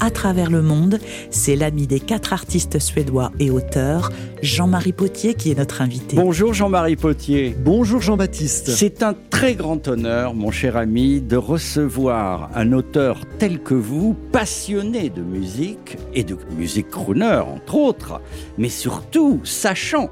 à travers le monde, c'est l'ami des quatre artistes suédois et auteurs, Jean-Marie Potier, qui est notre invité. Bonjour Jean-Marie Potier. Bonjour Jean-Baptiste. C'est un très grand honneur, mon cher ami, de recevoir un auteur tel que vous, passionné de musique et de musique crooner, entre autres, mais surtout sachant,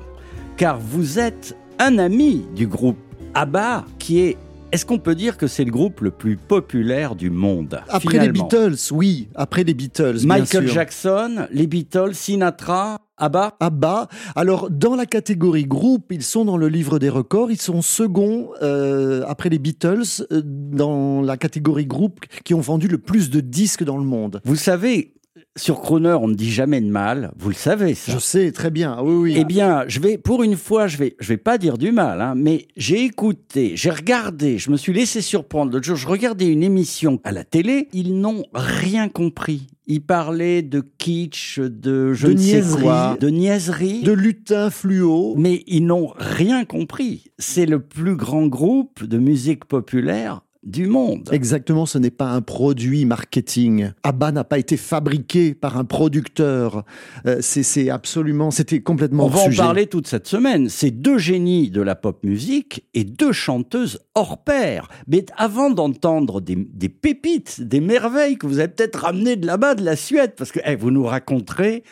car vous êtes un ami du groupe ABBA, qui est, est-ce qu'on peut dire que c'est le groupe le plus populaire du monde Après finalement les Beatles, oui, après les Beatles. bien Michael sûr. Jackson, les Beatles, Sinatra, ABBA ABBA. Alors, dans la catégorie groupe, ils sont dans le livre des records. Ils sont seconds euh, après les Beatles euh, dans la catégorie groupe qui ont vendu le plus de disques dans le monde. Vous savez, sur Croner, on ne dit jamais de mal. Vous le savez, ça. Je sais très bien. Ah Oui, oui. Eh bien, je vais, pour une fois, je vais, je vais pas dire du mal, hein, mais j'ai écouté, j'ai regardé, je me suis laissé surprendre. L'autre jour, je regardais une émission à la télé. Ils n'ont rien compris. Ils parlaient de kitsch, de je De ne sais quoi, de niaiserie. de lutin fluo. Mais ils n'ont rien compris. C'est le plus grand groupe de musique populaire du monde. Exactement, ce n'est pas un produit marketing. ABBA n'a pas été fabriqué par un producteur. Euh, c'est absolument, c'était complètement On va en parler toute cette semaine. C'est deux génies de la pop musique et deux chanteuses hors pair. Mais avant d'entendre des, des pépites, des merveilles que vous avez peut-être ramenées de là-bas, de la Suède, parce que eh, vous nous raconterez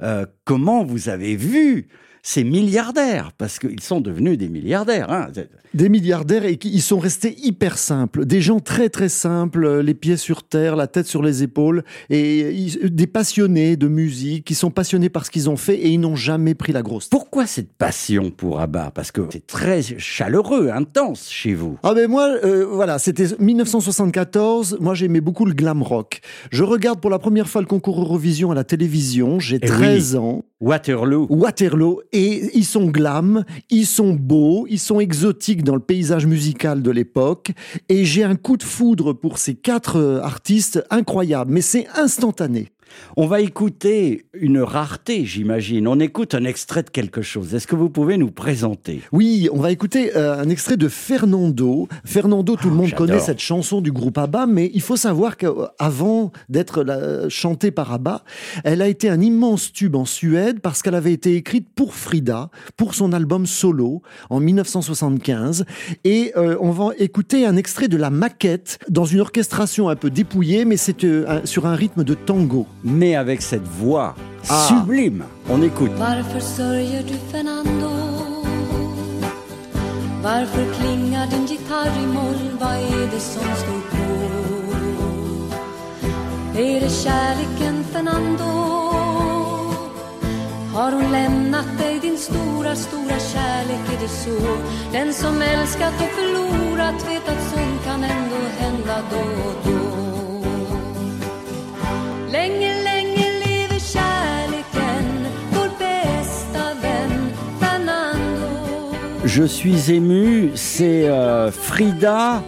euh, comment vous avez vu ces milliardaires, parce qu'ils sont devenus des milliardaires. hein. Des milliardaires et ils sont restés hyper simples, des gens très très simples, euh, les pieds sur terre, la tête sur les épaules, et ils- des passionnés de musique, qui sont passionnés par ce qu'ils ont fait et ils n'ont jamais pris la grosse. Pourquoi cette passion pour ABBA? Parce que c'est très chaleureux, intense chez vous. Ah ben moi, euh, voilà, c'était 1974, moi j'aimais beaucoup le glam rock. Je regarde pour la première fois le concours Eurovision à la télévision, j'ai Eh 13 ans, Waterloo. Waterloo, et ils sont glam, ils sont beaux, ils sont exotiques dans le paysage musical de l'époque, et j'ai un coup de foudre pour ces quatre euh, artistes incroyables, mais c'est instantané. On va écouter une rareté, j'imagine. On écoute un extrait de quelque chose. Est-ce que vous pouvez nous présenter? Oui, on va écouter euh, un extrait de Fernando. Fernando, tout le monde Ah, j'adore. connaît cette chanson du groupe ABBA, mais il faut savoir qu'avant d'être la- chantée par ABBA, elle a été un immense tube en Suède parce qu'elle avait été écrite pour Frida, pour son album solo en 1975. Et euh, on va écouter un extrait de la maquette dans une orchestration un peu dépouillée, mais c'est euh, sur un rythme de tango. Mais avec cette voix Ah. sublime. On écoute. Varför sörjer du Fernando? Varför klingar din gitarr i moll? Vad är det som står på? Är det kärleken Fernando? Har hon lämnat dig din stora, stora kärlek? Är det så? Den som älskat och förlorat vet att sånt kan ändå hända då och då. Länge, länge Je suis ému. C'est euh, Frida.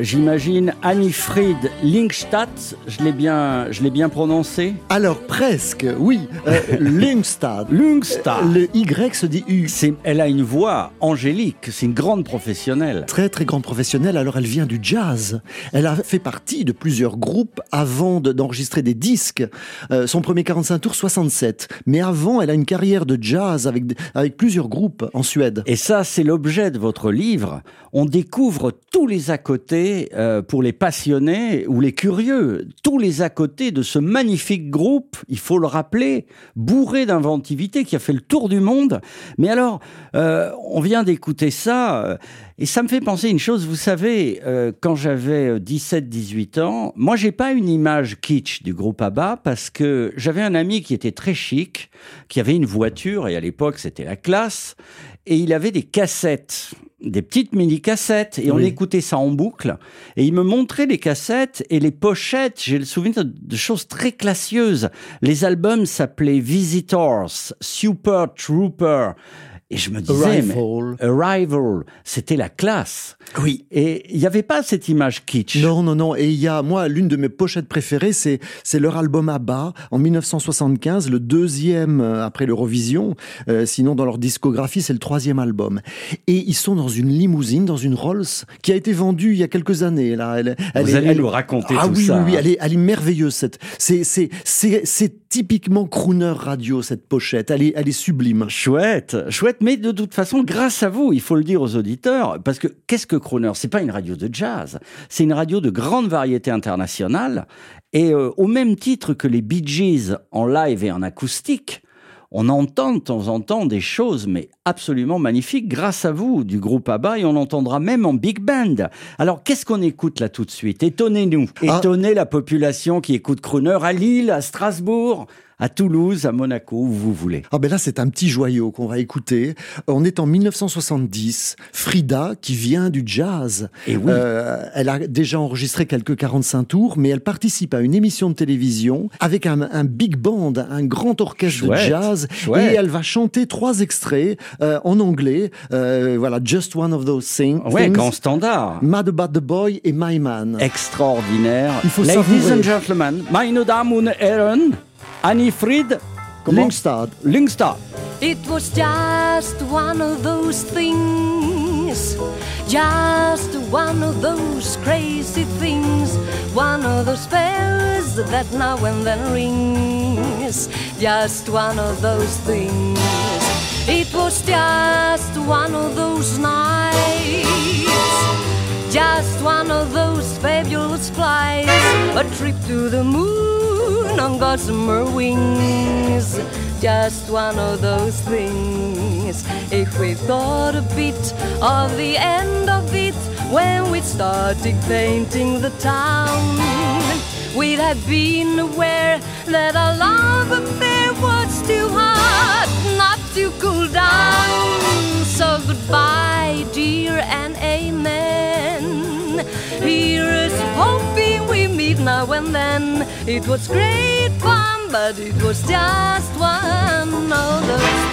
J'imagine Annie-Fried Linkstadt, je l'ai bien, je l'ai bien prononcé. Alors presque, oui. Euh. Lungstad. Le Y se dit U. Elle a une voix angélique, c'est une grande professionnelle. très très grande professionnelle, alors elle vient du jazz. Elle a fait partie de plusieurs groupes avant de- d'enregistrer des disques. Euh, son premier 45 tours, 67. Mais avant, elle a une carrière de jazz avec, avec plusieurs groupes en Suède. Et ça, c'est l'objet de votre livre. On découvre tous les à côté euh, pour les passionnés ou les curieux, tous les à côté de ce magnifique groupe, il faut le rappeler, bourré d'inventivité qui a fait le tour du monde. Mais alors, euh, on vient d'écouter ça euh, et ça me fait penser une chose. Vous savez, quand j'avais 17-18 ans, moi, j'ai pas une image kitsch du groupe ABBA parce que j'avais un ami qui était très chic, qui avait une voiture et à l'époque, c'était la classe et il avait des cassettes. Des petites mini-cassettes et on écoutait ça en boucle. Et il me montrait les cassettes et les pochettes. J'ai le souvenir de choses très classieuses. Les albums s'appelaient Visitors, Super Trooper. Et je me disais, mais Arrival. C'était la classe. Oui. Et il n'y avait pas cette image kitsch. Non, non, non. Et il y a, moi, l'une de mes pochettes préférées, c'est, c'est leur album ABBA en 1975, le deuxième euh, après l'Eurovision. Euh, sinon, dans leur discographie, c'est le troisième album. Et ils sont dans une limousine, dans une Rolls, qui a été vendue il y a quelques années. Là, elle, elle Vous est- allez elle- nous raconter ah tout oui, ça. oui, oui, hein. elle est, elle est merveilleuse. Cette, c'est, c'est, c'est, c'est typiquement crooner radio cette pochette. Elle est, elle est sublime. Chouette, chouette, mais de toute façon, grâce à vous, il faut le dire aux auditeurs, parce que qu'est-ce que Croner? C'est pas une radio de jazz, c'est une radio de grande variété internationale, et euh, au même titre que les Bee Gees en live et en acoustique, on entend de temps en temps des choses, mais absolument magnifiques, grâce à vous, du groupe ABBA, et on entendra même en big band. Alors, qu'est-ce qu'on écoute là tout de suite? Étonnez-nous, Ah. étonnez la population qui écoute Croner à Lille, à Strasbourg, à Toulouse, à Monaco, où vous voulez. Ah ben là, c'est un petit joyau qu'on va écouter. On est en 1970. Frida, qui vient du jazz. Et oui. Euh, elle a déjà enregistré quelques 45 tours, mais elle participe à une émission de télévision avec un, un big band, un grand orchestre Chouette, de jazz. chouette. Et elle va chanter trois extraits euh, en anglais. Euh, voilà, Just One of Those thing- Ouais, Things. grand standard. Mad About the Boy et My Man. Extraordinaire. Il faut Ladies savourer. and gentlemen, meine Damen und Herren, Annie Fried, comment Lyngstad. Lyngstad. It was just one of those things, just one of those crazy things, one of those bells that now and then rings, just one of those things. It was just one of those nights. Just one of those fabulous flights, a trip to the moon on gossamer wings. Just one of those things. If we thought a bit of the end of it when we started painting the town, we'd have been aware that our love affair was too hot to cool down. So goodbye, dear, and amen. Hoping we meet now and then. It was great fun, but it was just one of those.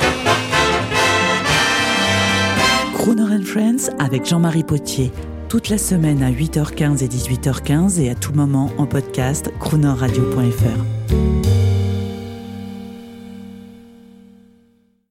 Crooner and Friends avec Jean-Marie Potier. Toute la semaine à 8h15 et 18h15 et à tout moment en podcast croonerradio.fr.